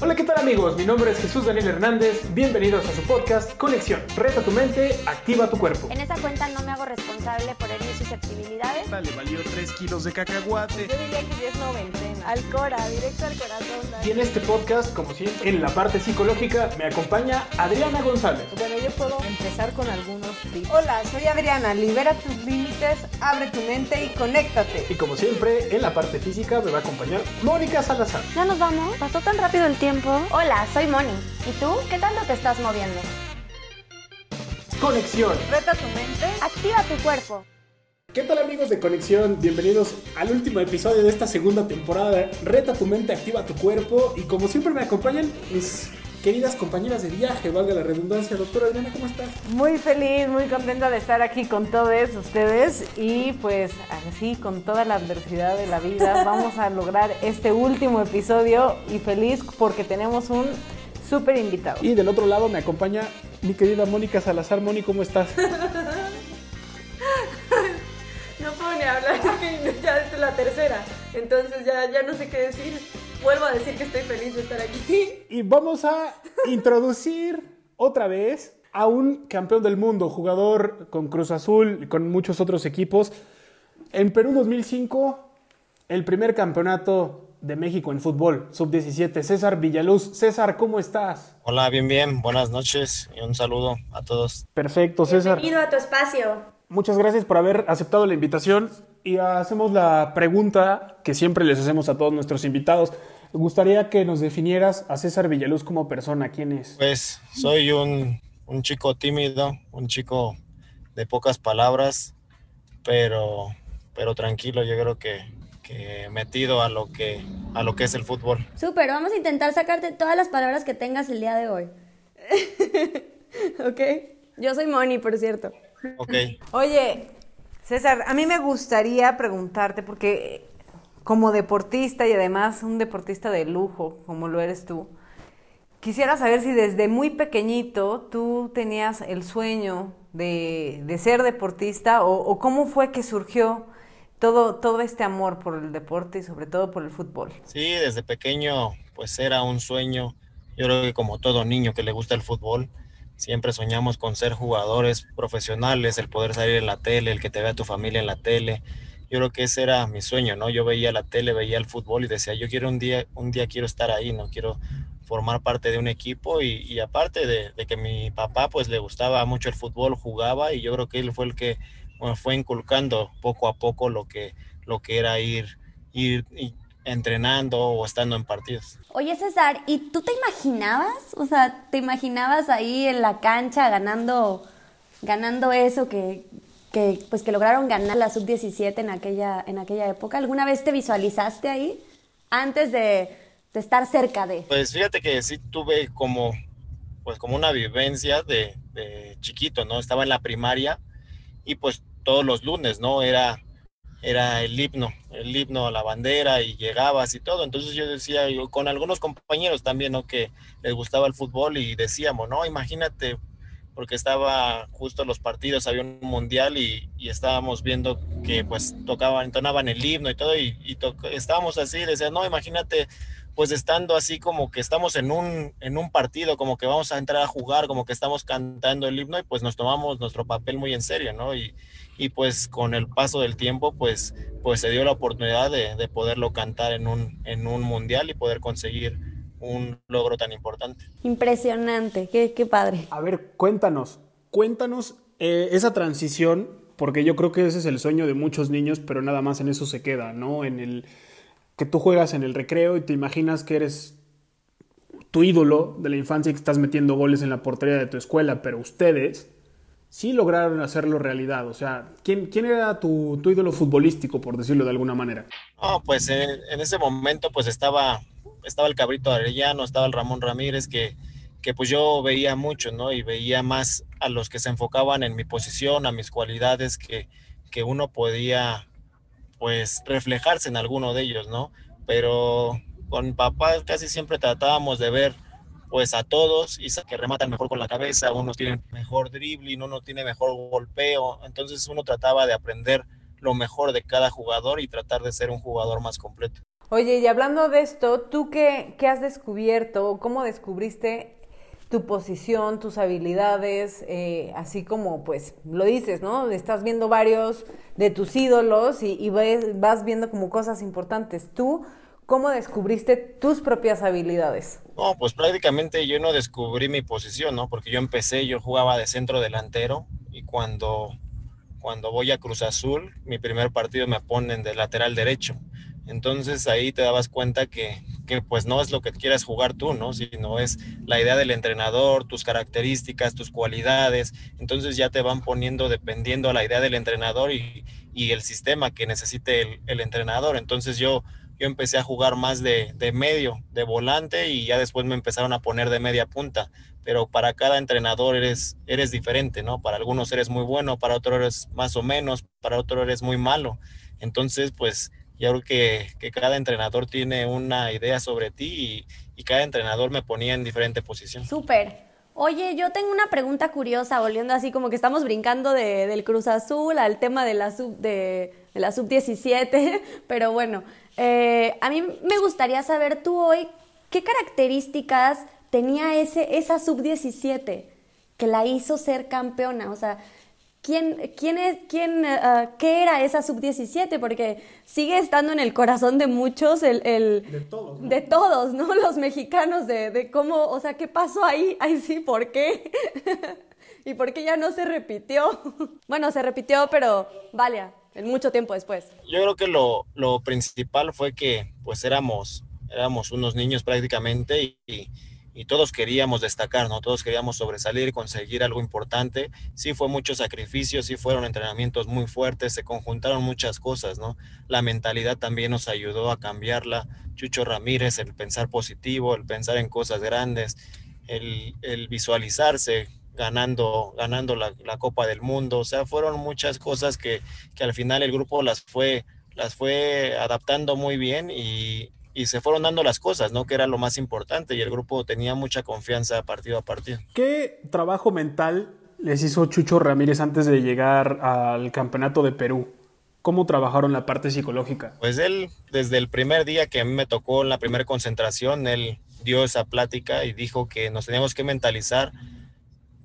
Hola, ¿qué tal amigos? Mi nombre es Jesús Daniel Hernández. Bienvenidos a su podcast Conexión. Reta tu mente, activa tu cuerpo. En esa cuenta no me hago responsable por herir susceptibilidades. Le valió 3 kilos de cacahuate. Yo diría que 10 noventena. Al cora, directo al corazón. Y en este podcast, como siempre, en la parte psicológica, me acompaña Adriana González. Bueno, yo puedo empezar con algunos tips. Hola, soy Adriana. Libera tus límites, abre tu mente y conéctate. Y como siempre, en la parte física me va a acompañar Mónica Salazar. ¿Ya nos vamos? ¿Pasó tan rápido el tiempo? Hola, soy Moni. ¿Y tú? ¿Qué tanto te estás moviendo? Conexión. Reta tu mente. Activa tu cuerpo. ¿Qué tal amigos de Conexión? Bienvenidos al último episodio de esta segunda temporada Reta tu mente, activa tu cuerpo. Y como siempre me acompañan mis queridas compañeras de viaje, valga la redundancia. Doctora Adriana, ¿cómo estás? Muy feliz, muy contenta de estar aquí con todos ustedes y pues así con toda la adversidad de la vida vamos a lograr este último episodio y feliz porque tenemos un súper invitado. Y del otro lado me acompaña mi querida Mónica Salazar. Moni, ¿cómo estás? No puedo ni hablar, ya esta es la tercera. Entonces ya, ya no sé qué decir. Vuelvo a decir que estoy feliz de estar aquí. Y vamos a introducir otra vez a un campeón del mundo, jugador con Cruz Azul y con muchos otros equipos. En Perú 2005, el primer campeonato de México en fútbol, sub-17, César Villaluz. César, ¿cómo estás? Hola, bien, bien. Buenas noches y un saludo a todos. Perfecto, César. Bienvenido a tu espacio. Muchas gracias por haber aceptado la invitación y hacemos la pregunta que siempre les hacemos a todos nuestros invitados. Me gustaría que nos definieras a César Villaluz como persona. ¿Quién es? Pues soy un, un chico tímido, un chico de pocas palabras, pero, pero tranquilo, yo creo que, que metido a lo que, a lo que es el fútbol. Súper, vamos a intentar sacarte todas las palabras que tengas el día de hoy. ¿Ok? Yo soy Moni, por cierto. Ok. Oye, César, a mí me gustaría preguntarte, porque como deportista y además un deportista de lujo, como lo eres tú, quisiera saber si desde muy pequeñito tú tenías el sueño de, de ser deportista o, cómo fue que surgió todo, todo este amor por el deporte y sobre todo por el fútbol. Sí, desde pequeño pues era un sueño. Yo creo que como todo niño que le gusta el fútbol, siempre soñamos con ser jugadores profesionales, el poder salir en la tele, el que te vea tu familia en la tele. Yo creo que ese era mi sueño, ¿no? Yo veía la tele, veía el fútbol y decía, yo quiero un día, un día quiero estar ahí, ¿no? Quiero formar parte de un equipo y, aparte de, de, que mi papá pues le gustaba mucho el fútbol, jugaba y yo creo que él fue el que bueno, fue inculcando poco a poco lo que, lo que era ir, ir, ir entrenando o estando en partidos. Oye César, ¿y tú te imaginabas? O sea, ¿te imaginabas ahí en la cancha ganando, ganando eso que, que, pues que lograron ganar la sub-17 en aquella, en aquella época? ¿Alguna vez te visualizaste ahí antes de, estar cerca de? Pues fíjate que sí tuve como, pues como una vivencia de, chiquito, ¿no? Estaba en la primaria y pues todos los lunes, ¿no? Era era el himno, el himno a la bandera y llegabas y todo. Entonces yo decía, con algunos compañeros también, ¿no? Que les gustaba el fútbol y decíamos, no, imagínate, porque estaba justo los partidos, había un mundial y, y estábamos viendo que pues tocaban, entonaban el himno y todo y, y estábamos así, decía, no, imagínate pues estando así como que estamos en un, en un partido, como que vamos a entrar a jugar, como que estamos cantando el himno y pues nos tomamos nuestro papel muy en serio, ¿no? Y, y pues con el paso del tiempo pues, pues se dio la oportunidad de, de poderlo cantar en un, en un mundial y poder conseguir un logro tan importante. Impresionante, qué, qué padre. A ver, cuéntanos, cuéntanos eh, esa transición, porque yo creo que ese es el sueño de muchos niños, pero nada más en eso se queda, ¿no? En el que tú juegas en el recreo y te imaginas que eres tu ídolo de la infancia y que estás metiendo goles en la portería de tu escuela, pero ustedes sí lograron hacerlo realidad. O sea, ¿quién, quién era tu, tu, ídolo futbolístico, por decirlo de alguna manera? No, pues en, en, ese momento pues estaba, estaba el Cabrito Arellano, estaba el Ramón Ramírez, que, que pues yo veía mucho, ¿no? Y veía más a los que se enfocaban en mi posición, a mis cualidades, que, que uno podía pues reflejarse en alguno de ellos, ¿no? Pero con papá casi siempre tratábamos de ver pues a todos y que rematan mejor con la cabeza, unos tienen mejor dribbling, uno tiene mejor golpeo, entonces uno trataba de aprender lo mejor de cada jugador y tratar de ser un jugador más completo. Oye, y hablando de esto, ¿tú qué, qué has descubierto? ¿Cómo descubriste tu posición, tus habilidades? eh, así como, pues, lo dices, ¿no? Estás viendo varios de tus ídolos y, ves- vas viendo como cosas importantes. ¿Tú cómo descubriste tus propias habilidades? No, pues prácticamente yo no descubrí mi posición, ¿no? Porque yo empecé, yo jugaba de centro delantero y cuando, cuando voy a Cruz Azul, mi primer partido me ponen de lateral derecho. Entonces ahí te dabas cuenta que, que pues no es lo que quieras jugar tú, ¿no? Sino es la idea del entrenador, tus características, tus cualidades. Entonces ya te van poniendo dependiendo a la idea del entrenador y, y el sistema que necesite el, el entrenador. Entonces yo, yo empecé a jugar más de, de medio, de volante y ya después me empezaron a poner de media punta. Pero para cada entrenador eres, eres diferente, ¿no? Para algunos eres muy bueno, para otros eres más o menos, para otros eres muy malo. Entonces, pues yo creo que, que cada entrenador tiene una idea sobre ti y, y cada entrenador me ponía en diferente posición. Súper. Oye, yo tengo una pregunta curiosa, volviendo así como que estamos brincando de- del Cruz Azul al tema de la sub de, de la sub 17, pero bueno, eh, a mí me gustaría saber tú hoy qué características tenía ese esa sub 17 que la hizo ser campeona, o sea, ¿Quién, quién es, quién, ah, qué era esa sub-17? Porque sigue estando en el corazón de muchos, el, el- De todos, ¿no? de todos, ¿no? Los mexicanos, de, de cómo, o sea, ¿qué pasó ahí? Ay, sí, ¿por qué? ¿Y por qué ya no se repitió? Bueno, se repitió, pero vale, en mucho tiempo después. Yo creo que lo, lo principal fue que pues éramos, éramos unos niños prácticamente y, y- y todos queríamos destacar, ¿no? Todos queríamos sobresalir, conseguir algo importante. Sí fue mucho sacrificio, sí fueron entrenamientos muy fuertes, se conjuntaron muchas cosas, ¿no? La mentalidad también nos ayudó a cambiarla. Chucho Ramírez, el pensar positivo, el pensar en cosas grandes, el, el visualizarse ganando, ganando la, la Copa del Mundo. O sea, fueron muchas cosas que, que al final el grupo las fue, las fue adaptando muy bien y, y se fueron dando las cosas, ¿no? Que era lo más importante y el grupo tenía mucha confianza partido a partido. ¿Qué trabajo mental les hizo Chucho Ramírez antes de llegar al campeonato de Perú? ¿Cómo trabajaron la parte psicológica? Pues él, desde el primer día que a mí me tocó en la primera concentración, él dio esa plática y dijo que nos teníamos que mentalizar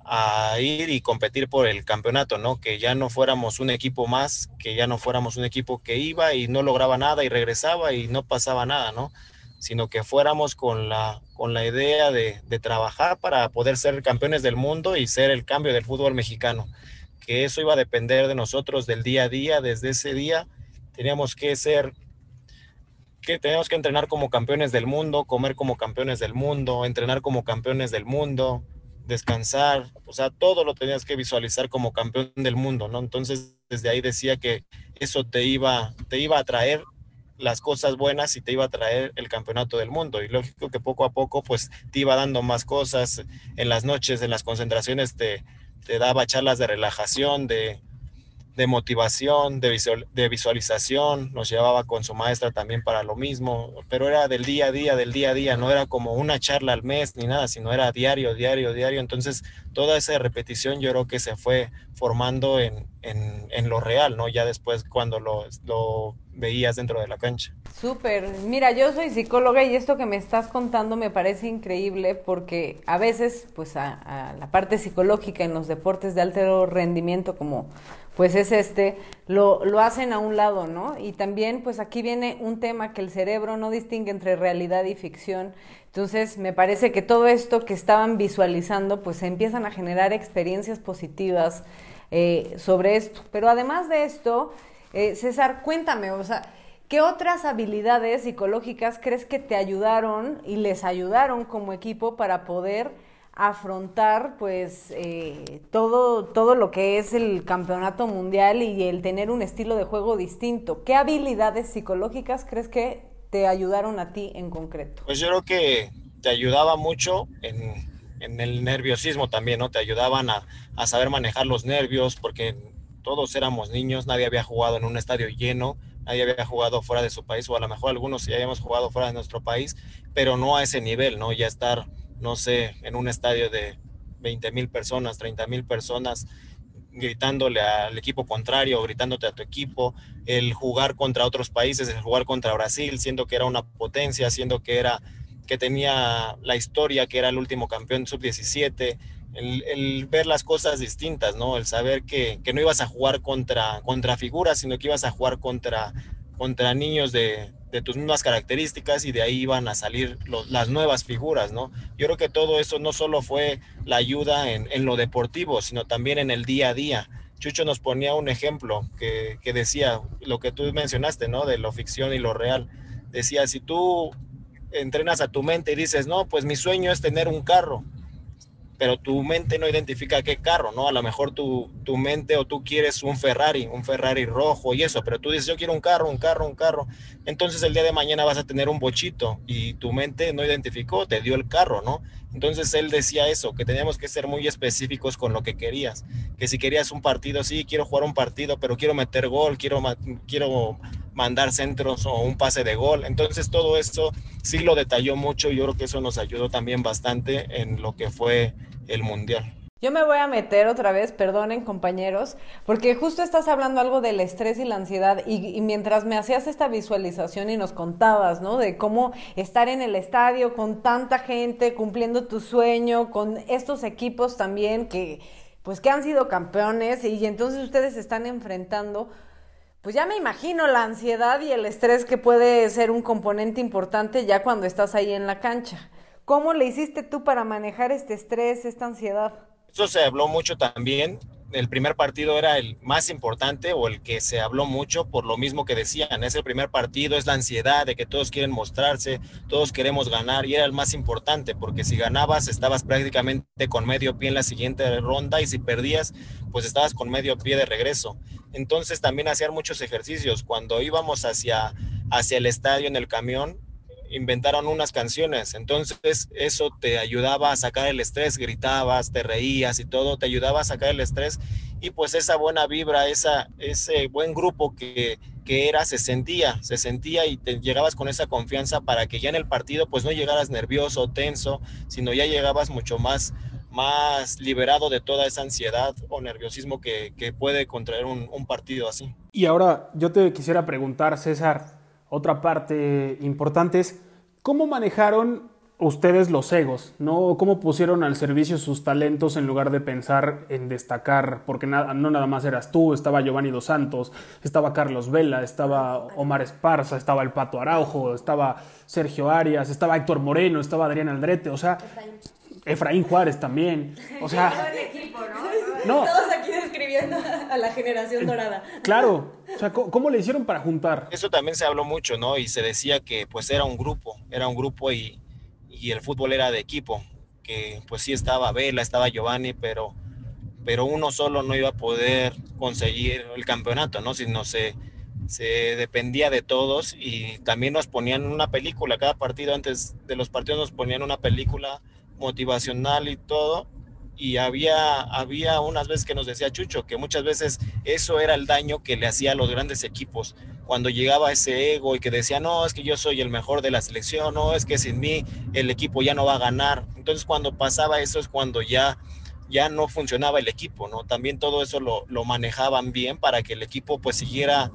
a ir y competir por el campeonato, ¿no? Que ya no fuéramos un equipo más, que ya no fuéramos un equipo que iba y no lograba nada y regresaba y no pasaba nada, ¿no? Sino que fuéramos con la, con la idea de, de trabajar para poder ser campeones del mundo y ser el cambio del fútbol mexicano. Que eso iba a depender de nosotros del día a día, desde ese día teníamos que ser que teníamos que entrenar como campeones del mundo, comer como campeones del mundo, entrenar como campeones del mundo, descansar, o sea, todo lo tenías que visualizar como campeón del mundo, ¿no? Entonces, desde ahí decía que eso te iba, te iba a traer las cosas buenas y te iba a traer el campeonato del mundo. Y lógico que poco a poco, pues, te iba dando más cosas. En las noches, en las concentraciones, te, te daba charlas de relajación, de, de motivación, de, visual, de visualización, nos llevaba con su maestra también para lo mismo, pero era del día a día, del día a día, no era como una charla al mes ni nada, sino era diario, diario, diario. Entonces, toda esa repetición yo creo que se fue formando en, en, en lo real, ¿no? Ya después cuando lo, lo veías dentro de la cancha. Súper. Mira, yo soy psicóloga y esto que me estás contando me parece increíble porque a veces, pues, a, a la parte psicológica en los deportes de alto rendimiento como pues es este, lo, lo hacen a un lado, ¿no? Y también, pues aquí viene un tema que el cerebro no distingue entre realidad y ficción. Entonces, me parece que todo esto que estaban visualizando, pues se empiezan a generar experiencias positivas eh, sobre esto. Pero además de esto, eh, César, cuéntame, o sea, ¿qué otras habilidades psicológicas crees que te ayudaron y les ayudaron como equipo para poder afrontar pues eh, todo, todo lo que es el campeonato mundial y el tener un estilo de juego distinto. ¿Qué habilidades psicológicas crees que te ayudaron a ti en concreto? Pues yo creo que te ayudaba mucho en, en el nerviosismo también, ¿no? Te ayudaban a, a, saber manejar los nervios porque todos éramos niños, nadie había jugado en un estadio lleno, nadie había jugado fuera de su país o a lo mejor algunos sí habíamos jugado fuera de nuestro país, pero no a ese nivel, ¿no? Ya estar no sé, en un estadio de 20 mil personas, 30 mil personas, gritándole al equipo contrario, gritándote a tu equipo, el jugar contra otros países, el jugar contra Brasil, siendo que era una potencia, siendo que era que tenía la historia, que era el último campeón sub-17, el, ver las cosas distintas, ¿no? El saber que, que, no ibas a jugar contra, contra figuras, sino que ibas a jugar contra, contra niños de, de tus mismas características y de ahí iban a salir las nuevas figuras, ¿no? Yo creo que todo eso no solo fue la ayuda en, en, lo deportivo, sino también en el día a día. Chucho nos ponía un ejemplo que, que decía lo que tú mencionaste, ¿no? De lo ficción y lo real. Decía, si tú entrenas a tu mente y dices, no, pues mi sueño es tener un carro, pero tu mente no identifica qué carro, ¿no? A lo mejor tu, tu mente o tú quieres un Ferrari, un Ferrari rojo y eso, pero tú dices, yo quiero un carro, un carro, un carro. Entonces el día de mañana vas a tener un bochito y tu mente no identificó, te dio el carro, ¿no? Entonces él decía eso, que teníamos que ser muy específicos con lo que querías, que si querías un partido, sí, quiero jugar un partido, pero quiero meter gol, quiero, quiero mandar centros o un pase de gol. Entonces todo eso sí lo detalló mucho y yo creo que eso nos ayudó también bastante en lo que fue el Mundial. Yo me voy a meter otra vez, perdonen compañeros, porque justo estás hablando algo del estrés y la ansiedad y, y, mientras me hacías esta visualización y nos contabas, ¿no? De cómo estar en el estadio con tanta gente, cumpliendo tu sueño, con estos equipos también que, pues que han sido campeones y entonces ustedes están enfrentando pues ya me imagino la ansiedad y el estrés que puede ser un componente importante ya cuando estás ahí en la cancha. ¿Cómo le hiciste tú para manejar este estrés, esta ansiedad? Eso se habló mucho también. El primer partido era el más importante o el que se habló mucho por lo mismo que decían. Es el primer partido, es la ansiedad de que todos quieren mostrarse, todos queremos ganar y era el más importante porque si ganabas estabas prácticamente con medio pie en la siguiente ronda y si perdías pues estabas con medio pie de regreso. Entonces también hacían muchos ejercicios. Cuando íbamos hacia, hacia el estadio en el camión, inventaron unas canciones. Entonces eso te ayudaba a sacar el estrés, gritabas, te reías y todo, te ayudaba a sacar el estrés. Y pues esa buena vibra, esa, ese buen grupo que, que era, se sentía, se sentía y te llegabas con esa confianza para que ya en el partido pues no llegaras nervioso, tenso, sino ya llegabas mucho más más liberado de toda esa ansiedad o nerviosismo que, que puede contraer un, un, partido así. Y ahora yo te quisiera preguntar, César, otra parte importante es, ¿cómo manejaron ustedes los egos? ¿no? ¿Cómo pusieron al servicio sus talentos en lugar de pensar en destacar? Porque no nada más eras tú, estaba Giovanni Dos Santos, estaba Carlos Vela, estaba Omar Esparza, estaba el Pato Araujo, estaba Sergio Arias, estaba Héctor Moreno, estaba Adrián Aldrete, o sea... Efraín Juárez también. O sea. equipo, ¿no? Todos aquí describiendo a la generación dorada. Claro. O sea, ¿cómo le hicieron para juntar? Eso también se habló mucho, ¿no? Y se decía que pues era un grupo, era un grupo y, y el fútbol era de equipo. Que pues sí estaba Vela, estaba Giovanni, pero, pero uno solo no iba a poder conseguir el campeonato, ¿no? Si no se, se dependía de todos y también nos ponían una película, cada partido antes de los partidos nos ponían una película motivacional y todo. Y había, había unas veces que nos decía Chucho que muchas veces eso era el daño que le hacía a los grandes equipos. Cuando llegaba ese ego y que decía, no, es que yo soy el mejor de la selección, no, es que sin mí el equipo ya no va a ganar. Entonces cuando pasaba eso es cuando ya, ya no funcionaba el equipo, ¿no? También todo eso lo, lo manejaban bien para que el equipo pues siguiera,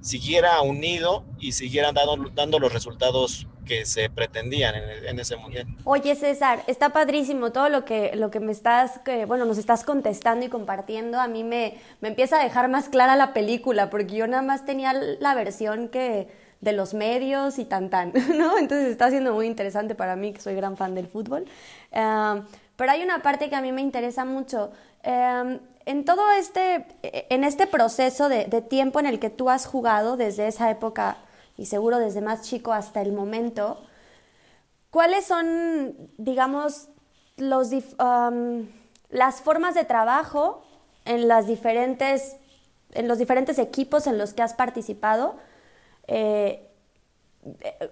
siguiera unido y siguiera dando, dando los resultados que se pretendían en, ese mundial. Oye César, está padrísimo todo lo que, lo que me estás, bueno, nos estás contestando y compartiendo. A mí me, me empieza a dejar más clara la película, porque yo nada más tenía la versión que de los medios y tan tan, ¿no? Entonces está siendo muy interesante para mí, que soy gran fan del fútbol. Uh, pero hay una parte que a mí me interesa mucho. Uh, en todo este, en este proceso de, de tiempo en el que tú has jugado desde esa época y seguro desde más chico hasta el momento, ¿cuáles son, digamos, los, um, las formas de trabajo en, las diferentes, en los diferentes equipos en los que has participado? Eh,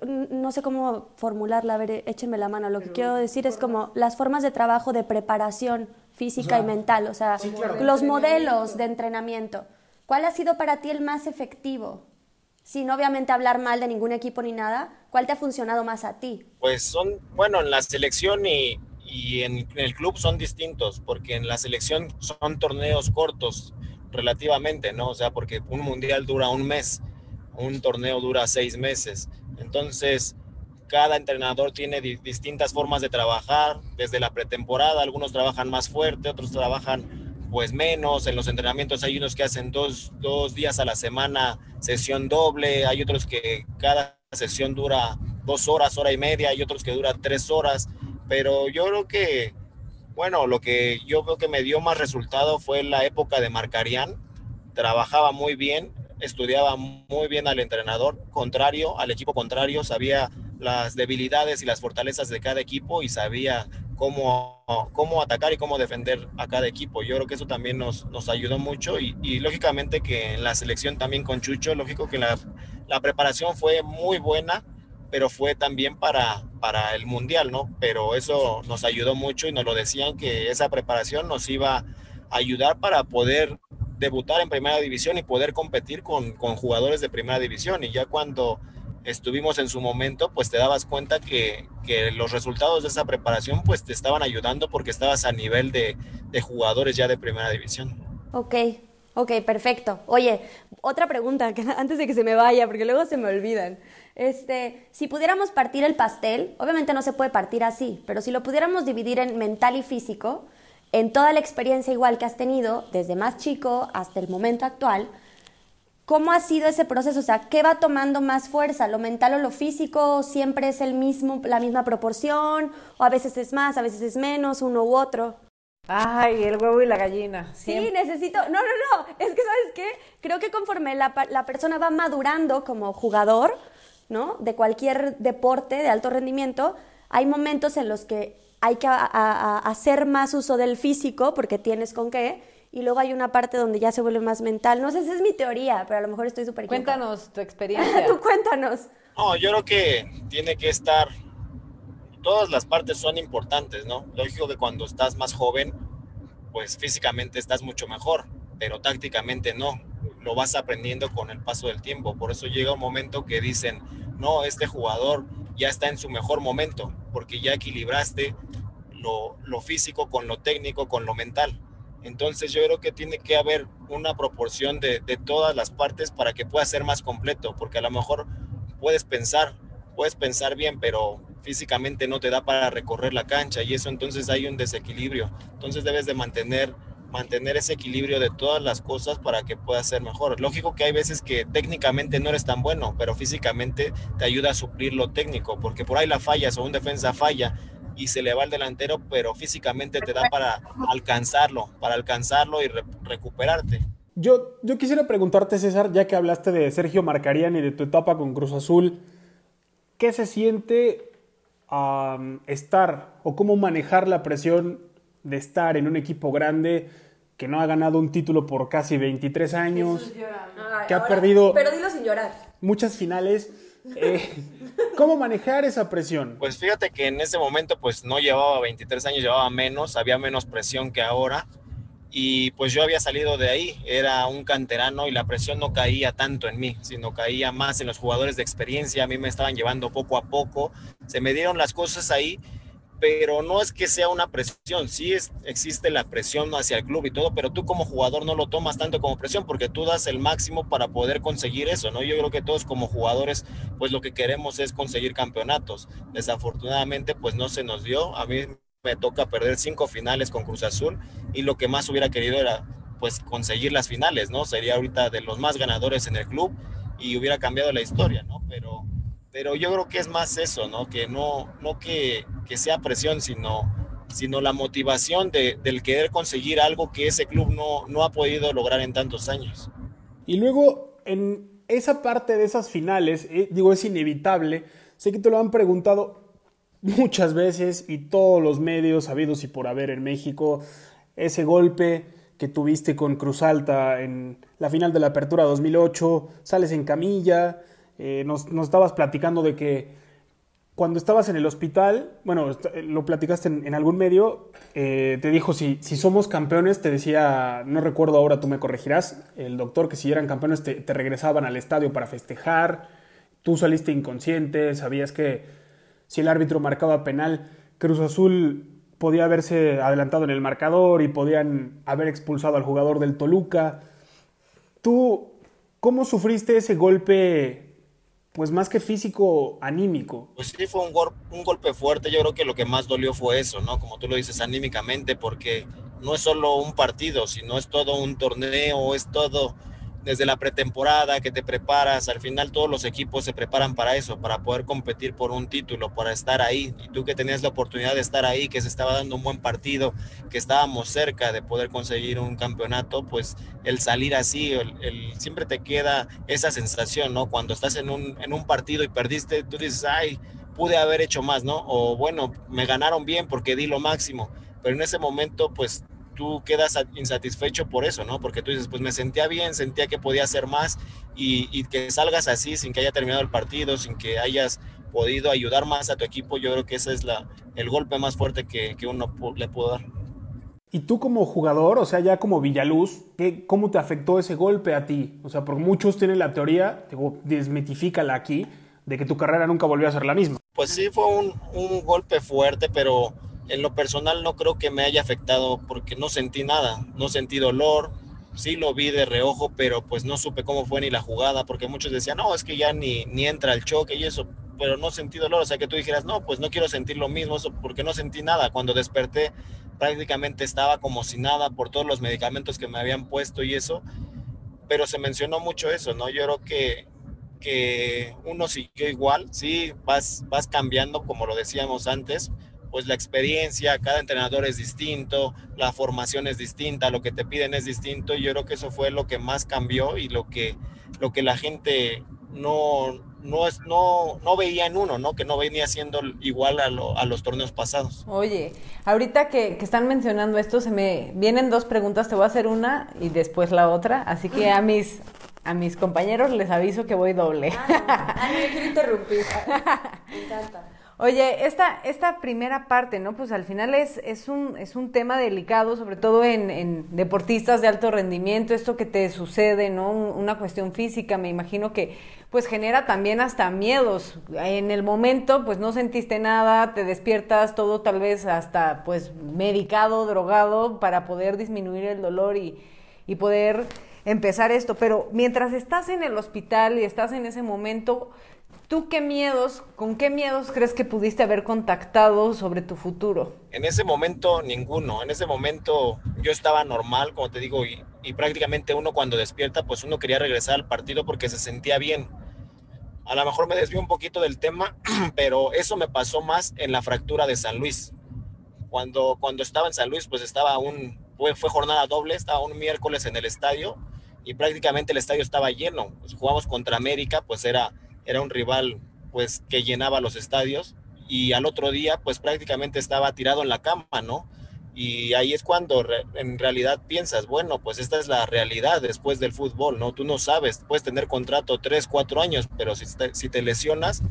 no sé cómo formularla, a ver, échenme la mano. Lo que quiero decir es como las formas de trabajo de preparación física o sea, y mental, o sea, sí, claro. los modelos de entrenamiento. ¿Cuál ha sido para ti el más efectivo? sin obviamente hablar mal de ningún equipo ni nada, ¿cuál te ha funcionado más a ti? Pues son, bueno, en la selección y, y en, en el club son distintos, porque en la selección son torneos cortos relativamente, ¿no? O sea, porque un mundial dura un mes, un torneo dura seis meses. Entonces, cada entrenador tiene di- distintas formas de trabajar, desde la pretemporada, algunos trabajan más fuerte, otros trabajan pues menos, en los entrenamientos hay unos que hacen dos, dos días a la semana sesión doble, hay otros que cada sesión dura dos horas, hora y media, hay otros que dura tres horas, pero yo creo que, bueno, lo que yo veo que me dio más resultado fue la época de Marcarián, trabajaba muy bien, estudiaba muy bien al entrenador, contrario, al equipo contrario, sabía las debilidades y las fortalezas de cada equipo y sabía cómo, cómo atacar y cómo defender a cada equipo. Yo creo que eso también nos, nos ayudó mucho y, lógicamente que en la selección también con Chucho, lógico que la, la preparación fue muy buena, pero fue también para, para el Mundial, ¿no? Pero eso nos ayudó mucho y nos lo decían que esa preparación nos iba a ayudar para poder debutar en primera división y poder competir con, con jugadores de primera división. Y ya cuando estuvimos en su momento, pues te dabas cuenta que, que, los resultados de esa preparación pues te estaban ayudando porque estabas a nivel de, de jugadores ya de primera división. Ok, ok, perfecto. Oye, otra pregunta antes de que se me vaya, porque luego se me olvidan. Este, si pudiéramos partir el pastel, obviamente no se puede partir así, pero si lo pudiéramos dividir en mental y físico, en toda la experiencia igual que has tenido, desde más chico hasta el momento actual, ¿Cómo ha sido ese proceso? O sea, ¿qué va tomando más fuerza? ¿Lo mental o lo físico? ¿Siempre es el mismo, la misma proporción? ¿O a veces es más, a veces es menos, uno u otro? Ay, el huevo y la gallina. Siempre. Sí, necesito... No, no, no. Es que, ¿sabes qué? Creo que conforme la, la persona va madurando como jugador, ¿no? De cualquier deporte de alto rendimiento, hay momentos en los que hay que a, a, a hacer más uso del físico porque tienes con qué y luego hay una parte donde ya se vuelve más mental. No sé si es mi teoría, pero a lo mejor estoy súper Cuéntanos tu experiencia. Tú cuéntanos. No, yo creo que tiene que estar, todas las partes son importantes, ¿no? Lógico que cuando estás más joven, pues físicamente estás mucho mejor, pero tácticamente no. Lo vas aprendiendo con el paso del tiempo. Por eso llega un momento que dicen, no, este jugador ya está en su mejor momento, porque ya equilibraste lo, lo físico con lo técnico, con lo mental. Entonces yo creo que tiene que haber una proporción de, de, todas las partes para que pueda ser más completo, porque a lo mejor puedes pensar, puedes pensar bien, pero físicamente no te da para recorrer la cancha y eso entonces hay un desequilibrio. Entonces debes de mantener, mantener ese equilibrio de todas las cosas para que pueda ser mejor. Lógico que hay veces que técnicamente no eres tan bueno, pero físicamente te ayuda a suplir lo técnico, porque por ahí la fallas o un defensa falla y se le va al delantero, pero físicamente te da para alcanzarlo, para alcanzarlo y re recuperarte. Yo, yo quisiera preguntarte, César, ya que hablaste de Sergio Marcarian y de tu etapa con Cruz Azul, ¿qué se siente um, estar o cómo manejar la presión de estar en un equipo grande que no ha ganado un título por casi 23 años, Ay, que ha perdido Pero dilo sin llorar. muchas finales? Eh, ¿Cómo manejar esa presión? Pues fíjate que en ese momento pues no llevaba 23 años, llevaba menos, había menos presión que ahora. Y pues yo había salido de ahí, era un canterano y la presión no caía tanto en mí, sino caía más en los jugadores de experiencia, a mí me estaban llevando poco a poco, se me dieron las cosas ahí, pero no es que sea una presión, sí es, existe la presión hacia el club y todo, pero tú como jugador no lo tomas tanto como presión porque tú das el máximo para poder conseguir eso, ¿no? Yo creo que todos como jugadores, pues lo que queremos es conseguir campeonatos. Desafortunadamente, pues no se nos dio. A mí me toca perder cinco finales con Cruz Azul y lo que más hubiera querido era pues conseguir las finales, ¿no? Sería ahorita de los más ganadores en el club y hubiera cambiado la historia, ¿no? Pero, pero yo creo que es más eso, ¿no? Que no, no que, que sea presión, sino, sino la motivación de, del querer conseguir algo que ese club no, no ha podido lograr en tantos años. Y luego, en esa parte de esas finales, eh, digo, es inevitable, sé que te lo han preguntado muchas veces y todos los medios habidos y por haber en México, ese golpe que tuviste con Cruz Alta en la final de la Apertura 2008, sales en camilla, eh, nos, estabas platicando de que cuando estabas en el hospital, bueno, lo platicaste en, algún medio, eh, te dijo si, si, somos campeones, te decía, no recuerdo ahora, tú me corregirás, el doctor que si eran campeones te, te regresaban al estadio para festejar, tú saliste inconsciente, sabías que si el árbitro marcaba penal, Cruz Azul podía haberse adelantado en el marcador y podían haber expulsado al jugador del Toluca. ¿Tú cómo sufriste ese golpe pues más que físico, anímico. Pues sí, fue un, un, golpe fuerte. Yo creo que lo que más dolió fue eso, ¿no? Como tú lo dices, anímicamente, porque no es solo un partido, sino es todo un torneo, es todo desde la pretemporada que te preparas, al final todos los equipos se preparan para eso, para poder competir por un título, para estar ahí. Y tú que tenías la oportunidad de estar ahí, que se estaba dando un buen partido, que estábamos cerca de poder conseguir un campeonato, pues el salir así, el, siempre te queda esa sensación, ¿no? Cuando estás en un, en un partido y perdiste, tú dices, ay, pude haber hecho más, ¿no? O bueno, me ganaron bien porque di lo máximo, pero en ese momento, pues tú quedas insatisfecho por eso, ¿no? Porque tú dices, pues me sentía bien, sentía que podía hacer más y, que salgas así sin que haya terminado el partido, sin que hayas podido ayudar más a tu equipo, yo creo que ese es la, el golpe más fuerte que, que uno le pudo dar. Y tú como jugador, o sea, ya como Villaluz, ¿qué, ¿cómo te afectó ese golpe a ti? O sea, porque muchos tienen la teoría, digo, desmitifícala aquí, de que tu carrera nunca volvió a ser la misma. Pues sí, fue un, un golpe fuerte, pero en lo personal no creo que me haya afectado porque no sentí nada, no sentí dolor, sí lo vi de reojo, pero pues no supe cómo fue ni la jugada, porque muchos decían, no, es que ya ni, ni entra el choque y eso, pero no sentí dolor, o sea que tú dijeras, no, pues no quiero sentir lo mismo, eso porque no sentí nada, cuando desperté prácticamente estaba como si nada por todos los medicamentos que me habían puesto y eso, pero se mencionó mucho eso, ¿no? Yo creo que, que uno siguió igual, sí, vas, vas cambiando, como lo decíamos antes, pues la experiencia, cada entrenador es distinto, la formación es distinta, lo que te piden es distinto y yo creo que eso fue lo que más cambió y lo que, lo que la gente no, no, es, no, no veía en uno, ¿no? Que no venía siendo igual a, a los torneos pasados. Oye, ahorita que, que, están mencionando esto, se me vienen dos preguntas, te voy a hacer una y después la otra, así que a mis, a mis compañeros les aviso que voy doble. Ah, no, ah, no quiero interrumpir. Me encanta. Oye, esta, esta primera parte, ¿no? Pues al final es, es, un, es un tema delicado, sobre todo en, deportistas de alto rendimiento, esto que te sucede, ¿no? Una cuestión física, me imagino que pues genera también hasta miedos. En el momento, pues no sentiste nada, te despiertas todo tal vez hasta pues medicado, drogado, para poder disminuir el dolor y, y poder empezar esto. Pero mientras estás en el hospital y estás en ese momento, ¿Tú qué miedos, con qué miedos crees que pudiste haber contactado sobre tu futuro? En ese momento ninguno, en ese momento yo estaba normal, como te digo, y, prácticamente uno cuando despierta, pues uno quería regresar al partido porque se sentía bien. A lo mejor me desvío un poquito del tema, pero eso me pasó más en la fractura de San Luis. Cuando, cuando estaba en San Luis, pues estaba un, fue, fue jornada doble, estaba un miércoles en el estadio y prácticamente el estadio estaba lleno. Pues jugamos contra América, pues era era un rival pues que llenaba los estadios y al otro día pues prácticamente estaba tirado en la cama, ¿no? Y ahí es cuando en realidad piensas, bueno, pues esta es la realidad después del fútbol, ¿no? Tú no sabes, puedes tener contrato tres, cuatro años, pero si si te lesionas,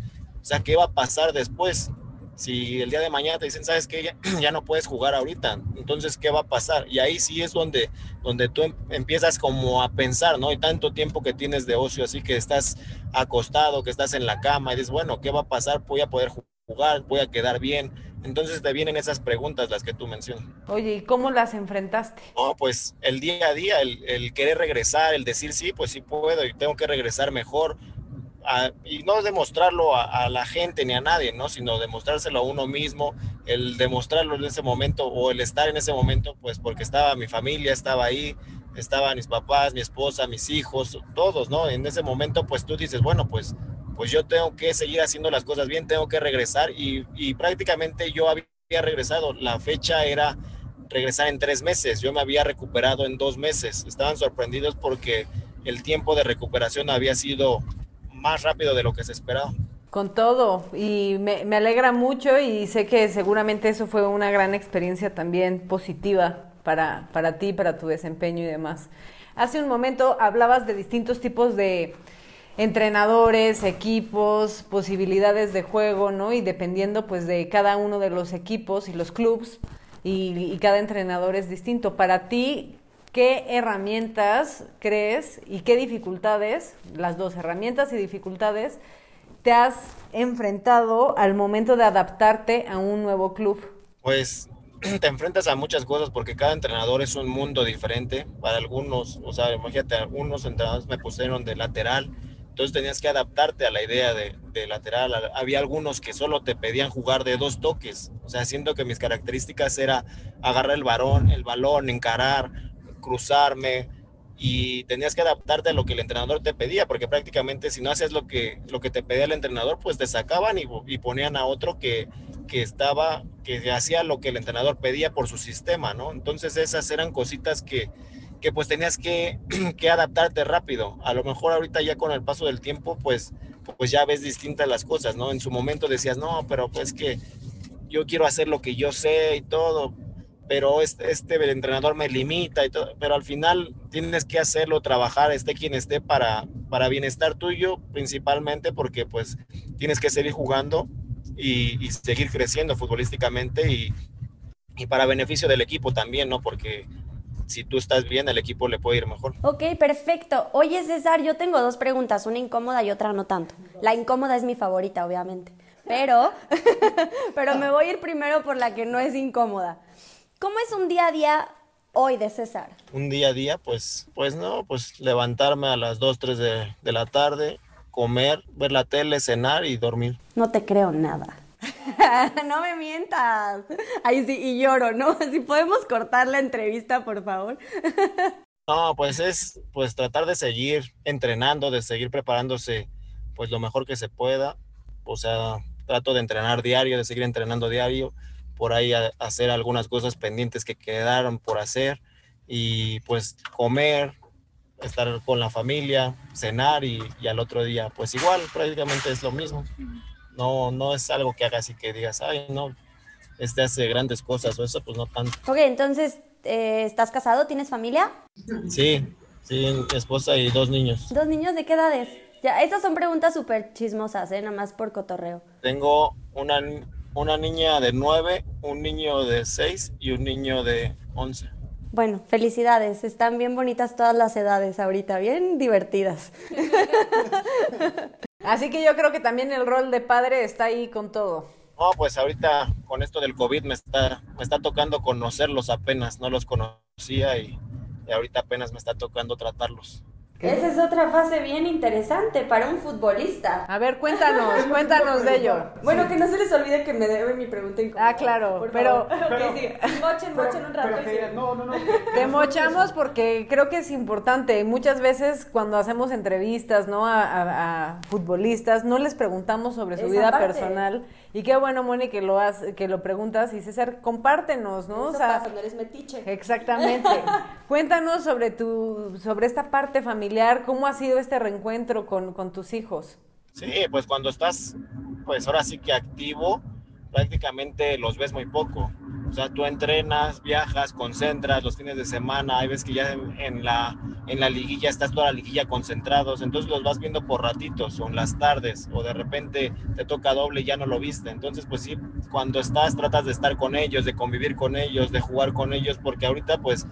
o sea, ¿qué va a pasar después? Si el día de mañana te dicen, sabes que ya, no puedes jugar ahorita, entonces, ¿qué va a pasar? Y ahí sí es donde, donde tú em, empiezas como a pensar, ¿no? Hay tanto tiempo que tienes de ocio, así que estás acostado, que estás en la cama y dices, bueno, ¿qué va a pasar? Voy a poder jugar, voy a quedar bien. Entonces te vienen esas preguntas las que tú mencionas. Oye, ¿y cómo las enfrentaste? No, pues el día a día, el, el querer regresar, el decir sí, pues sí puedo y tengo que regresar mejor, y no demostrarlo a, la gente ni a nadie, ¿no? Sino demostrárselo a uno mismo, el demostrarlo en ese momento o el estar en ese momento, pues porque estaba mi familia, estaba ahí, estaban mis papás, mi esposa, mis hijos, todos, ¿no? En ese momento, pues tú dices, bueno, pues, pues yo tengo que seguir haciendo las cosas bien, tengo que regresar y, y prácticamente yo había regresado, la fecha era regresar en tres meses, yo me había recuperado en dos meses, estaban sorprendidos porque el tiempo de recuperación había sido más rápido de lo que se esperaba. Con todo, y me, alegra mucho y sé que seguramente eso fue una gran experiencia también positiva para, para ti, para tu desempeño y demás. Hace un momento hablabas de distintos tipos de entrenadores, equipos, posibilidades de juego, ¿no? Y dependiendo pues de cada uno de los equipos y los clubs y, y cada entrenador es distinto. Para ti, ¿qué herramientas crees y qué dificultades, las dos herramientas y dificultades, te has enfrentado al momento de adaptarte a un nuevo club? Pues te enfrentas a muchas cosas porque cada entrenador es un mundo diferente. Para algunos, o sea, imagínate, algunos entrenadores me pusieron de lateral, entonces tenías que adaptarte a la idea de, de, lateral. Había algunos que solo te pedían jugar de dos toques, o sea, siendo que mis características era agarrar el balón, el balón, encarar, cruzarme, y tenías que adaptarte a lo que el entrenador te pedía, porque prácticamente si no hacías lo que, lo que te pedía el entrenador, pues te sacaban y, y ponían a otro que, que estaba, que hacía lo que el entrenador pedía por su sistema, ¿no? Entonces esas eran cositas que, que pues tenías que, que, adaptarte rápido. A lo mejor ahorita ya con el paso del tiempo, pues, pues ya ves distintas las cosas, ¿no? En su momento decías, no, pero pues que yo quiero hacer lo que yo sé y todo, pero este, este entrenador me limita pero al final tienes que hacerlo, trabajar, esté quien esté para, para bienestar tuyo principalmente porque pues tienes que seguir jugando y, y seguir creciendo futbolísticamente y, y, para beneficio del equipo también, ¿no? Porque si tú estás bien, el equipo le puede ir mejor. Ok, perfecto. Oye, César, yo tengo dos preguntas, una incómoda y otra no tanto. La incómoda es mi favorita, obviamente, pero, pero me voy a ir primero por la que no es incómoda. ¿Cómo es un día a día hoy de César? Un día a día, pues, pues no, pues levantarme a las 2, 3 de, de la tarde, comer, ver la tele, cenar y dormir. No te creo nada. no me mientas. Ahí sí, y lloro, ¿no? Si podemos cortar la entrevista, por favor. no, pues es pues tratar de seguir entrenando, de seguir preparándose pues lo mejor que se pueda. O sea, trato de entrenar diario, de seguir entrenando diario por ahí a, hacer algunas cosas pendientes que quedaron por hacer y pues comer, estar con la familia, cenar y, y, al otro día pues igual prácticamente es lo mismo. No, no es algo que hagas y que digas, ay, no, este hace grandes cosas o eso pues no tanto. Ok, entonces, eh, ¿estás casado? ¿Tienes familia? Sí, sí, esposa y dos niños. ¿Dos niños de qué edades? Ya, estas son preguntas súper chismosas, ¿eh? Nada más por cotorreo. Tengo una una niña de 9, un niño de 6 y un niño de 11. Bueno, felicidades. Están bien bonitas todas las edades ahorita, bien divertidas. Así que yo creo que también el rol de padre está ahí con todo. No, pues ahorita con esto del COVID me está, me está tocando conocerlos apenas, no los conocía y, y ahorita apenas me está tocando tratarlos. Esa es otra fase bien interesante para un futbolista. A ver, cuéntanos, cuéntanos de ello. Bueno, que no se les olvide que me debe mi pregunta incómoda. Ah, claro, pero... pero okay, sí. Mochen, mochen un rato. Pero, pero, no, no, no. Te mochamos porque creo que es importante. Muchas veces cuando hacemos entrevistas, ¿no? A, a, a futbolistas, no les preguntamos sobre su Esa vida parte. personal. Y qué bueno, Moni, que lo, has, que lo preguntas. Y César, compártenos, ¿no? Eso o sea, pasa, no eres metiche. Exactamente. Cuéntanos sobre tu, sobre esta parte familiar, cómo ha sido este reencuentro con, con tus hijos. Sí, pues cuando estás, pues ahora sí que activo, prácticamente los ves muy poco. O sea, tú entrenas, viajas, concentras los fines de semana, hay veces que ya en, la, en la liguilla estás toda la liguilla concentrados, entonces los vas viendo por ratitos o en las tardes, o de repente te toca doble y ya no lo viste. Entonces, pues sí, cuando estás tratas de estar con ellos, de convivir con ellos, de jugar con ellos, porque ahorita pues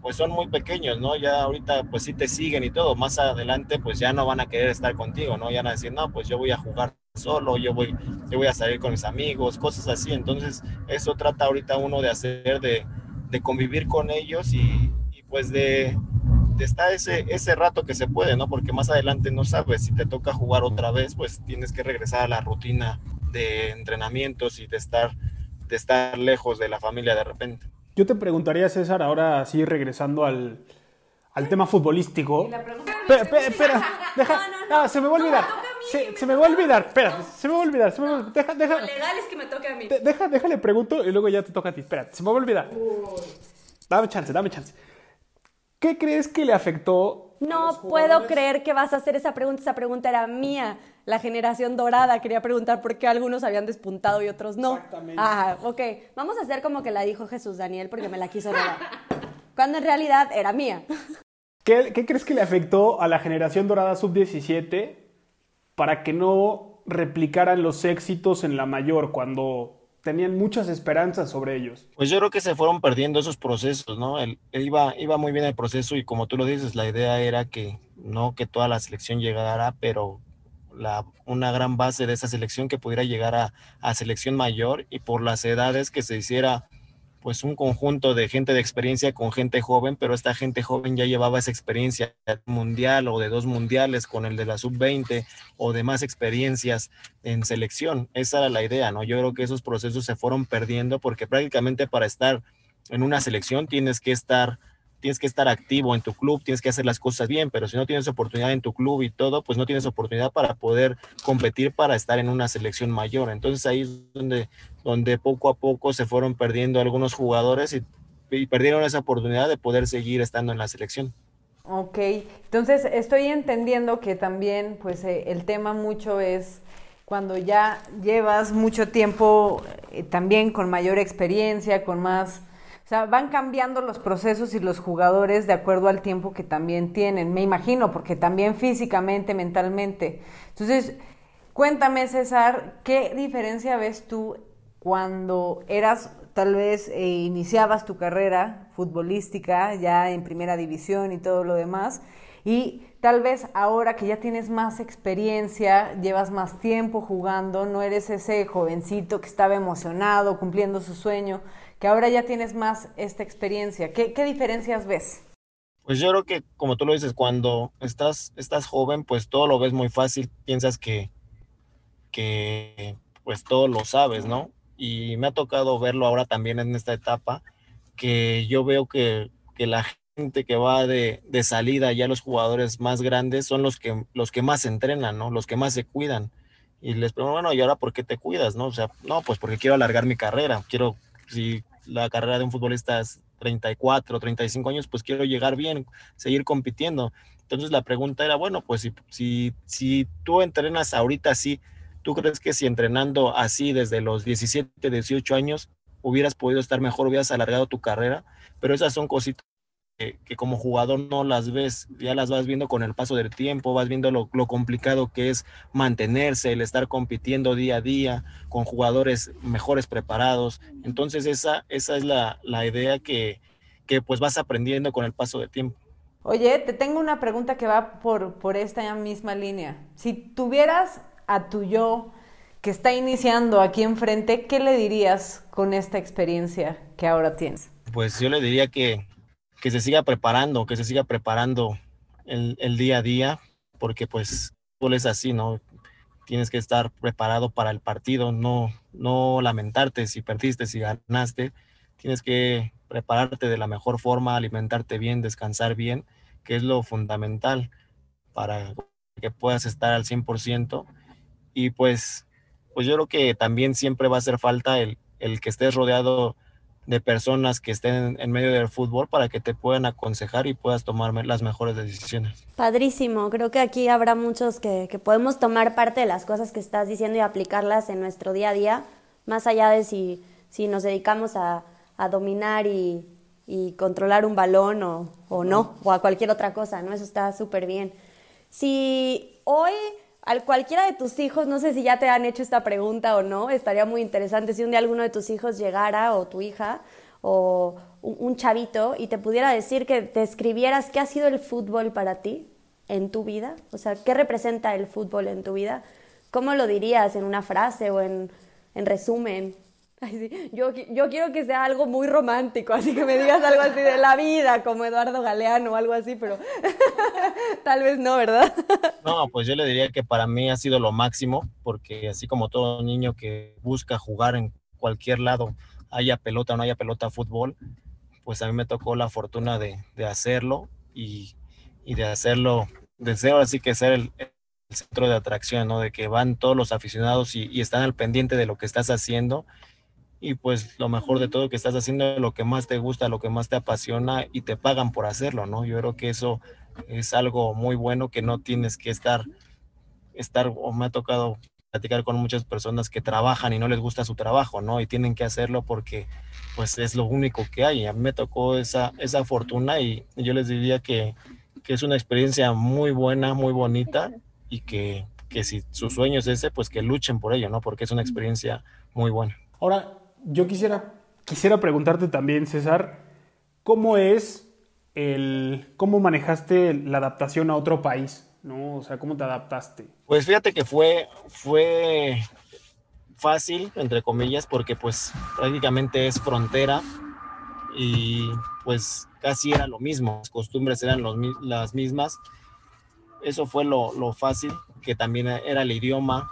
pues son muy pequeños, ¿no? Ya ahorita pues sí te siguen y todo, más adelante pues ya no van a querer estar contigo, ¿no? Ya van a decir, no, pues yo voy a jugar solo, yo voy, yo voy a salir con mis amigos, cosas así, entonces eso trata ahorita uno de hacer, de, de convivir con ellos y, y pues de, de, estar ese, ese rato que se puede, ¿no? Porque más adelante no sabes, si te toca jugar otra vez, pues tienes que regresar a la rutina de entrenamientos y de estar, de estar lejos de la familia de repente. Yo te preguntaría, César, ahora sí regresando al, al tema futbolístico. Espera, espera, espera, deja, No, no, no. ah, se me va a olvidar. Se, me va a olvidar, espera, se me va a olvidar, se me va a olvidar. Deja, deja, Lo legal es que me toque a mí. de- deja, déjale pregunto y luego ya te toca a ti. Espera, se me va a olvidar. Dame chance, dame chance. ¿Qué crees que le afectó? No puedo creer que vas a hacer esa pregunta. Esa pregunta era mía. La generación dorada quería preguntar por qué algunos habían despuntado y otros no. Exactamente. Ajá, ok. Vamos a hacer como que la dijo Jesús Daniel porque me la quiso robar. Cuando en realidad era mía. ¿Qué, qué crees que le afectó a la generación dorada sub-17 para que no replicaran los éxitos en la mayor cuando tenían muchas esperanzas sobre ellos? Pues yo creo que se fueron perdiendo esos procesos, ¿no? El, iba, iba muy bien el proceso y como tú lo dices, la idea era que no que toda la selección llegara, pero la, una gran base de esa selección que pudiera llegar a, a selección mayor y por las edades que se hiciera pues un conjunto de gente de experiencia con gente joven, pero esta gente joven ya llevaba esa experiencia mundial o de dos mundiales con el de la sub-20 o de más experiencias en selección. Esa era la idea, ¿no? Yo creo que esos procesos se fueron perdiendo porque prácticamente para estar en una selección tienes que estar tienes que estar activo en tu club, tienes que hacer las cosas bien, pero si no tienes oportunidad en tu club y todo, pues no tienes oportunidad para poder competir para estar en una selección mayor. Entonces ahí es donde, donde poco a poco se fueron perdiendo algunos jugadores y, perdieron esa oportunidad de poder seguir estando en la selección. Ok, entonces estoy entendiendo que también pues eh, el tema mucho es cuando ya llevas mucho tiempo eh, también con mayor experiencia, con más o sea, van cambiando los procesos y los jugadores de acuerdo al tiempo que también tienen, me imagino, porque también físicamente, mentalmente. Entonces, cuéntame, César, ¿qué diferencia ves tú cuando eras, tal vez, eh, iniciabas tu carrera futbolística ya en primera división y todo lo demás? Y tal vez ahora que ya tienes más experiencia, llevas más tiempo jugando, no eres ese jovencito que estaba emocionado, cumpliendo su sueño, que ahora ya tienes más esta experiencia. ¿Qué, diferencias ves? Pues yo creo que, como tú lo dices, cuando estás, estás joven, pues todo lo ves muy fácil, piensas que, que pues todo lo sabes, ¿no? Y me ha tocado verlo ahora también en esta etapa, que yo veo que, que la que va de, de, salida, ya los jugadores más grandes, son los que, los que más entrenan, ¿no? Los que más se cuidan. Y les pregunto, bueno, ¿y ahora por qué te cuidas, no? O sea, no, pues porque quiero alargar mi carrera, quiero si la carrera de un futbolista es 34, 35 años, pues quiero llegar bien, seguir compitiendo. Entonces la pregunta era, bueno, pues si, si, si tú entrenas ahorita así, ¿tú crees que si entrenando así desde los 17, 18 años hubieras podido estar mejor, hubieras alargado tu carrera? Pero esas son cositas que, como jugador no las ves, ya las vas viendo con el paso del tiempo, vas viendo lo, complicado que es mantenerse, el estar compitiendo día a día con jugadores mejores preparados. Entonces esa, esa es la, idea que, que, pues vas aprendiendo con el paso del tiempo. Oye, te tengo una pregunta que va por, por esta misma línea. Si tuvieras a tu yo que está iniciando aquí enfrente, ¿qué le dirías con esta experiencia que ahora tienes? Pues yo le diría que, que se siga preparando, que se siga preparando el, el día a día, porque pues es así, ¿no? Tienes que estar preparado para el partido, no, no lamentarte si perdiste, si ganaste. Tienes que prepararte de la mejor forma, alimentarte bien, descansar bien, que es lo fundamental para que puedas estar al 100%. Y pues, pues yo creo que también siempre va a hacer falta el, el que estés rodeado de personas que estén en medio del fútbol para que te puedan aconsejar y puedas tomar las mejores decisiones. Padrísimo, creo que aquí habrá muchos que, podemos tomar parte de las cosas que estás diciendo y aplicarlas en nuestro día a día, más allá de si, si nos dedicamos a, dominar y, controlar un balón o, o no, o a cualquier otra cosa, ¿no? Eso está súper bien. Si hoy al cualquiera de tus hijos, no sé si ya te han hecho esta pregunta o no, estaría muy interesante si un día alguno de tus hijos llegara o tu hija o un, chavito y te pudiera decir que te escribieras qué ha sido el fútbol para ti en tu vida, o sea, qué representa el fútbol en tu vida, ¿cómo lo dirías en una frase o en, en resumen? Yo, yo quiero que sea algo muy romántico, así que me digas algo así de la vida, como Eduardo Galeano o algo así, pero tal vez no, ¿verdad? No, pues yo le diría que para mí ha sido lo máximo, porque así como todo niño que busca jugar en cualquier lado, haya pelota o no haya pelota fútbol, pues a mí me tocó la fortuna de, hacerlo y, de hacerlo, de ser así que ser el, centro de atracción, ¿no? De que van todos los aficionados y, y están al pendiente de lo que estás haciendo y pues lo mejor de todo que estás haciendo lo que más te gusta, lo que más te apasiona y te pagan por hacerlo, ¿no? Yo creo que eso es algo muy bueno que no tienes que estar, estar, o me ha tocado platicar con muchas personas que trabajan y no les gusta su trabajo, ¿no? Y tienen que hacerlo porque pues es lo único que hay. A mí me tocó esa, esa fortuna y yo les diría que, que es una experiencia muy buena, muy bonita y que, que si su sueño es ese, pues que luchen por ello, ¿no? Porque es una experiencia muy buena. Ahora, yo quisiera, quisiera preguntarte también, César, ¿cómo es el, cómo manejaste la adaptación a otro país? ¿no? O sea, ¿cómo te adaptaste? Pues fíjate que fue, fue fácil, entre comillas, porque pues prácticamente es frontera y pues casi era lo mismo, las costumbres eran las mismas. Eso fue lo, lo fácil, que también era el idioma,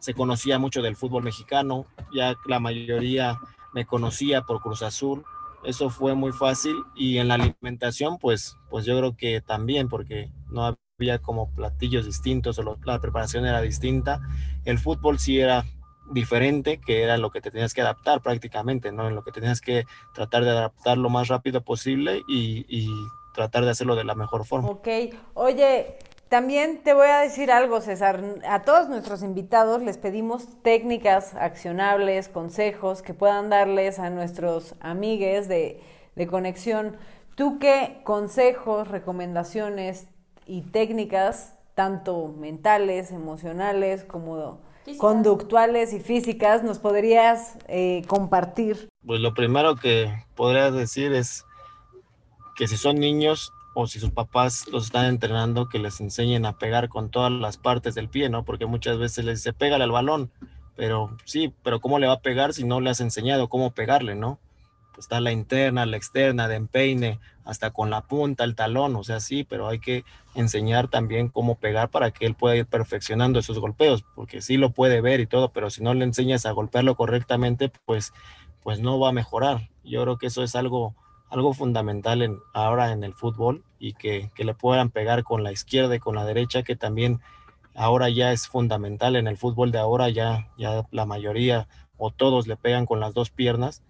se conocía mucho del fútbol mexicano, ya la mayoría me conocía por Cruz Azul, eso fue muy fácil y en la alimentación pues, pues yo creo que también porque no había como platillos distintos o la preparación era distinta, el fútbol sí era diferente, que era lo que te tenías que adaptar prácticamente, ¿no? En lo que tenías que tratar de adaptar lo más rápido posible y, y tratar de hacerlo de la mejor forma. Ok, oye, también te voy a decir algo, César. A todos nuestros invitados les pedimos técnicas accionables, consejos que puedan darles a nuestros amigues de, de conexión. ¿Tú qué consejos, recomendaciones y técnicas, tanto mentales, emocionales, como conductuales y físicas, nos podrías eh, compartir? Pues lo primero que podría decir es que si son niños, o si sus papás los están entrenando, que les enseñen a pegar con todas las partes del pie, ¿no? Porque muchas veces les dice, pégale al balón, pero sí, pero ¿cómo le va a pegar si no le has enseñado cómo pegarle, ¿no? Pues está la interna, la externa, de empeine, hasta con la punta, el talón, o sea, sí, pero hay que enseñar también cómo pegar para que él pueda ir perfeccionando esos golpeos, porque sí lo puede ver y todo, pero si no le enseñas a golpearlo correctamente, pues, pues no va a mejorar. Yo creo que eso es algo algo fundamental en, ahora en el fútbol y que, que, le puedan pegar con la izquierda y con la derecha, que también ahora ya es fundamental en el fútbol de ahora, ya, ya la mayoría o todos le pegan con las dos piernas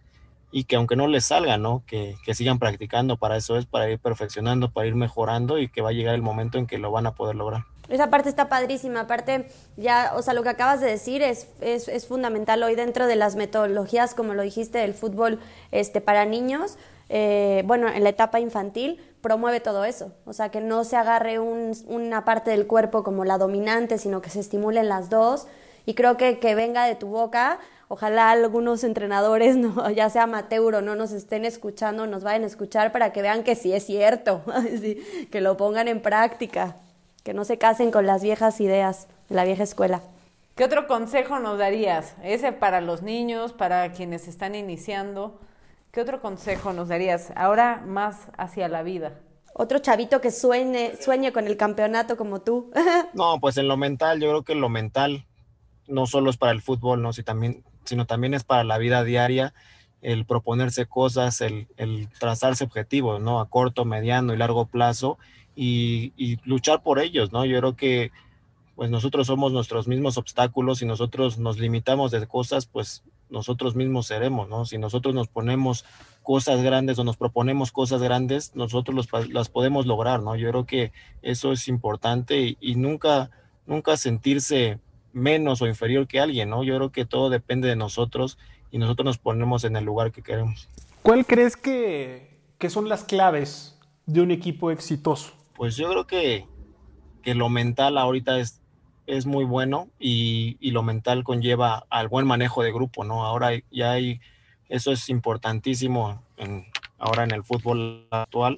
y que aunque no les salga, ¿no? Que, que sigan practicando, para eso es, para ir perfeccionando, para ir mejorando y que va a llegar el momento en que lo van a poder lograr. Esa parte está padrísima. Aparte, ya, o sea, lo que acabas de decir es, es, es, fundamental hoy dentro de las metodologías, como lo dijiste, del fútbol este, para niños. Eh, bueno, en la etapa infantil, promueve todo eso. O sea, que no se agarre un, una parte del cuerpo como la dominante, sino que se estimulen las dos. Y creo que que venga de tu boca, ojalá algunos entrenadores, no, ya sea amateur o no, nos estén escuchando, nos vayan a escuchar para que vean que sí es cierto, que lo pongan en práctica, que no se casen con las viejas ideas de la vieja escuela. ¿Qué otro consejo nos darías? Ese para los niños, para quienes están iniciando. ¿Qué otro consejo nos darías ahora más hacia la vida? Otro chavito que sueñe, sueñe con el campeonato como tú. no, pues en lo mental, yo creo que lo mental no solo es para el fútbol, ¿no? Si también, sino también es para la vida diaria, el proponerse cosas, el, el trazarse objetivos, ¿no? A corto, mediano y largo plazo y, y luchar por ellos, ¿no? Yo creo que pues nosotros somos nuestros mismos obstáculos y nosotros nos limitamos de cosas, pues nosotros mismos seremos, ¿no? Si nosotros nos ponemos cosas grandes o nos proponemos cosas grandes, nosotros los, las podemos lograr, ¿no? Yo creo que eso es importante y, y, nunca, nunca sentirse menos o inferior que alguien, ¿no? Yo creo que todo depende de nosotros y nosotros nos ponemos en el lugar que queremos. ¿Cuál crees que, que son las claves de un equipo exitoso? Pues yo creo que, que lo mental ahorita es es muy bueno y, y, lo mental conlleva al buen manejo de grupo, ¿no? Ahora ya hay, eso es importantísimo en, ahora en el fútbol actual.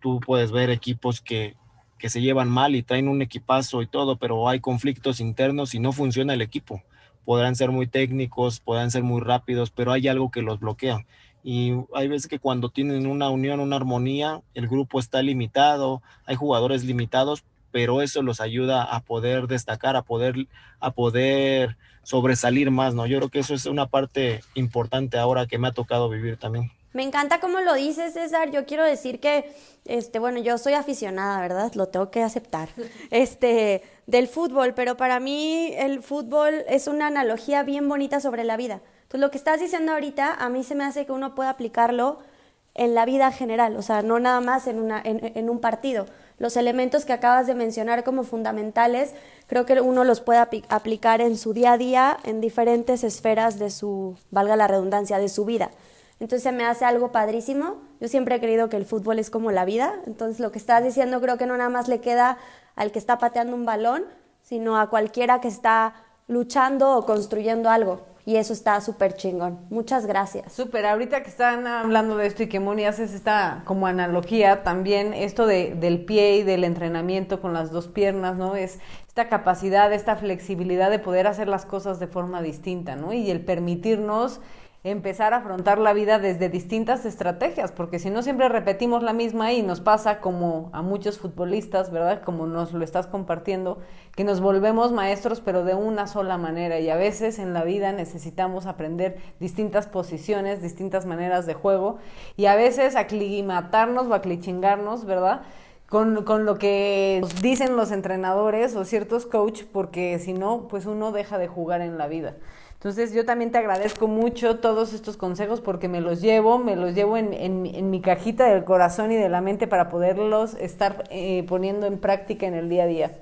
Tú puedes ver equipos que, que se llevan mal y traen un equipazo y todo, pero hay conflictos internos y no funciona el equipo. Podrán ser muy técnicos, podrán ser muy rápidos, pero hay algo que los bloquea. Y hay veces que cuando tienen una unión, una armonía, el grupo está limitado, hay jugadores limitados, pero eso los ayuda a poder destacar, a poder, a poder sobresalir más, ¿no? Yo creo que eso es una parte importante ahora que me ha tocado vivir también. Me encanta cómo lo dices, César. Yo quiero decir que, este, bueno, yo soy aficionada, ¿verdad? Lo tengo que aceptar. Este, del fútbol, pero para mí el fútbol es una analogía bien bonita sobre la vida. Entonces, lo que estás diciendo ahorita, a mí se me hace que uno pueda aplicarlo en la vida general, o sea, no nada más en, una, en un partido los elementos que acabas de mencionar como fundamentales, creo que uno los puede aplicar en su día a día, en diferentes esferas de su, valga la redundancia, de su vida. Entonces se me hace algo padrísimo. Yo siempre he creído que el fútbol es como la vida. Entonces lo que estás diciendo creo que no nada más le queda al que está pateando un balón, sino a cualquiera que está luchando o construyendo algo y eso está súper chingón. Muchas gracias. Súper, ahorita que están hablando de esto y que Moni haces esta como analogía, también esto de, del pie y del entrenamiento con las dos piernas, ¿no? Es esta capacidad, esta flexibilidad de poder hacer las cosas de forma distinta, ¿no? Y el permitirnos empezar a afrontar la vida desde distintas estrategias, porque si no siempre repetimos la misma y nos pasa como a muchos futbolistas, ¿verdad? Como nos lo estás compartiendo, que nos volvemos maestros pero de una sola manera y a veces en la vida necesitamos aprender distintas posiciones, distintas maneras de juego y a veces aclimatarnos o aclichingarnos, ¿verdad? Con, con, lo que nos dicen los entrenadores o ciertos coach, porque si no, pues uno deja de jugar en la vida. Entonces yo también te agradezco mucho todos estos consejos porque me los llevo, me los llevo en, en, en mi cajita del corazón y de la mente para poderlos estar eh, poniendo en práctica en el día a día.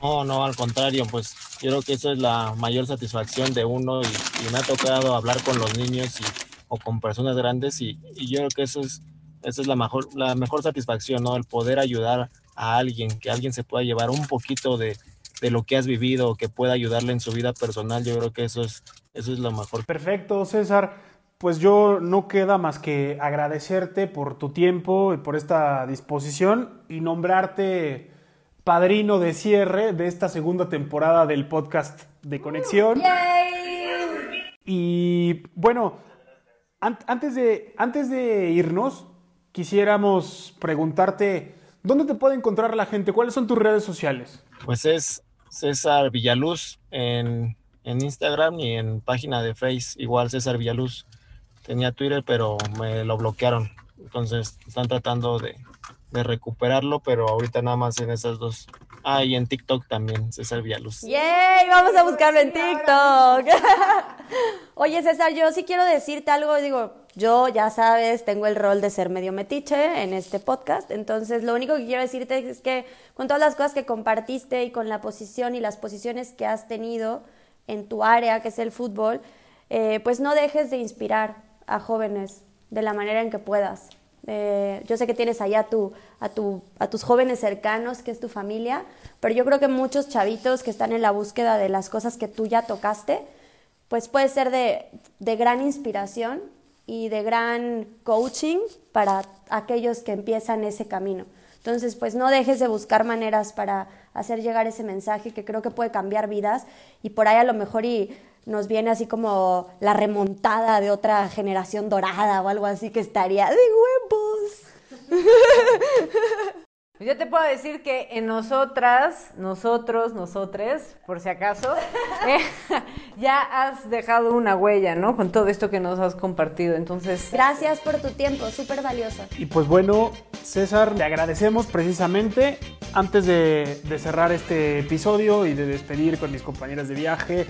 No, no, al contrario, pues yo creo que eso es la mayor satisfacción de uno y, me ha tocado hablar con los niños y, o con personas grandes y, y, yo creo que eso es, eso es la, mejor, la mejor satisfacción, ¿no? El poder ayudar a alguien, que alguien se pueda llevar un poquito de, de lo que has vivido, que pueda ayudarle en su vida personal, yo creo que eso es, eso es lo mejor. Perfecto, César. Pues yo no queda más que agradecerte por tu tiempo y por esta disposición y nombrarte padrino de cierre de esta segunda temporada del podcast de Conexión. Y bueno, an antes, de, antes de irnos, quisiéramos preguntarte, ¿dónde te puede encontrar la gente? ¿Cuáles son tus redes sociales? Pues es César Villaluz en, en Instagram y en página de Face, igual César Villaluz. Tenía Twitter, pero me lo bloquearon. Entonces están tratando de, de recuperarlo, pero ahorita nada más en esas dos. Ah, y en TikTok también, César Villaluz. ¡Yay! Vamos a buscarlo en TikTok. Oye, César, yo sí quiero decirte algo. Digo, yo ya sabes, tengo el rol de ser medio metiche en este podcast. Entonces, lo único que quiero decirte es que con todas las cosas que compartiste y con la posición y las posiciones que has tenido en tu área, que es el fútbol, eh, pues no dejes de inspirar a jóvenes de la manera en que puedas. Eh, yo sé que tienes allá a, tu, a, tu, a tus jóvenes cercanos, que es tu familia, pero yo creo que muchos chavitos que están en la búsqueda de las cosas que tú ya tocaste, pues puede ser de gran inspiración y de gran coaching para aquellos que empiezan ese camino. Entonces, pues no dejes de buscar maneras para hacer llegar ese mensaje que creo que puede cambiar vidas y por ahí a lo mejor y nos viene así como la remontada de otra generación dorada o algo así que estaría de huevos. Yo te puedo decir que en nosotras, nosotros, nosotres, por si acaso, eh, ya has dejado una huella, ¿no? Con todo esto que nos has compartido. Entonces. Gracias por tu tiempo, súper valioso. Y pues bueno, César, le agradecemos precisamente antes de, de, cerrar este episodio y de despedir con mis compañeras de viaje.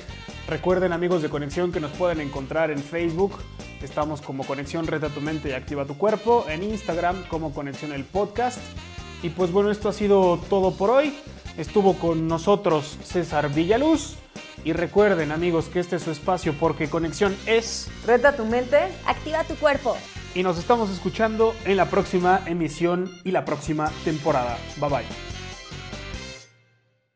Recuerden, amigos de Conexión, que nos pueden encontrar en Facebook. Estamos como Conexión Reta tu Mente y Activa tu Cuerpo. En Instagram como Conexión el Podcast. Y pues bueno, esto ha sido todo por hoy. Estuvo con nosotros César Villaluz. Y recuerden amigos que este es su espacio porque conexión es... Reta tu mente. Activa tu cuerpo. Y nos estamos escuchando en la próxima emisión y la próxima temporada. Bye bye.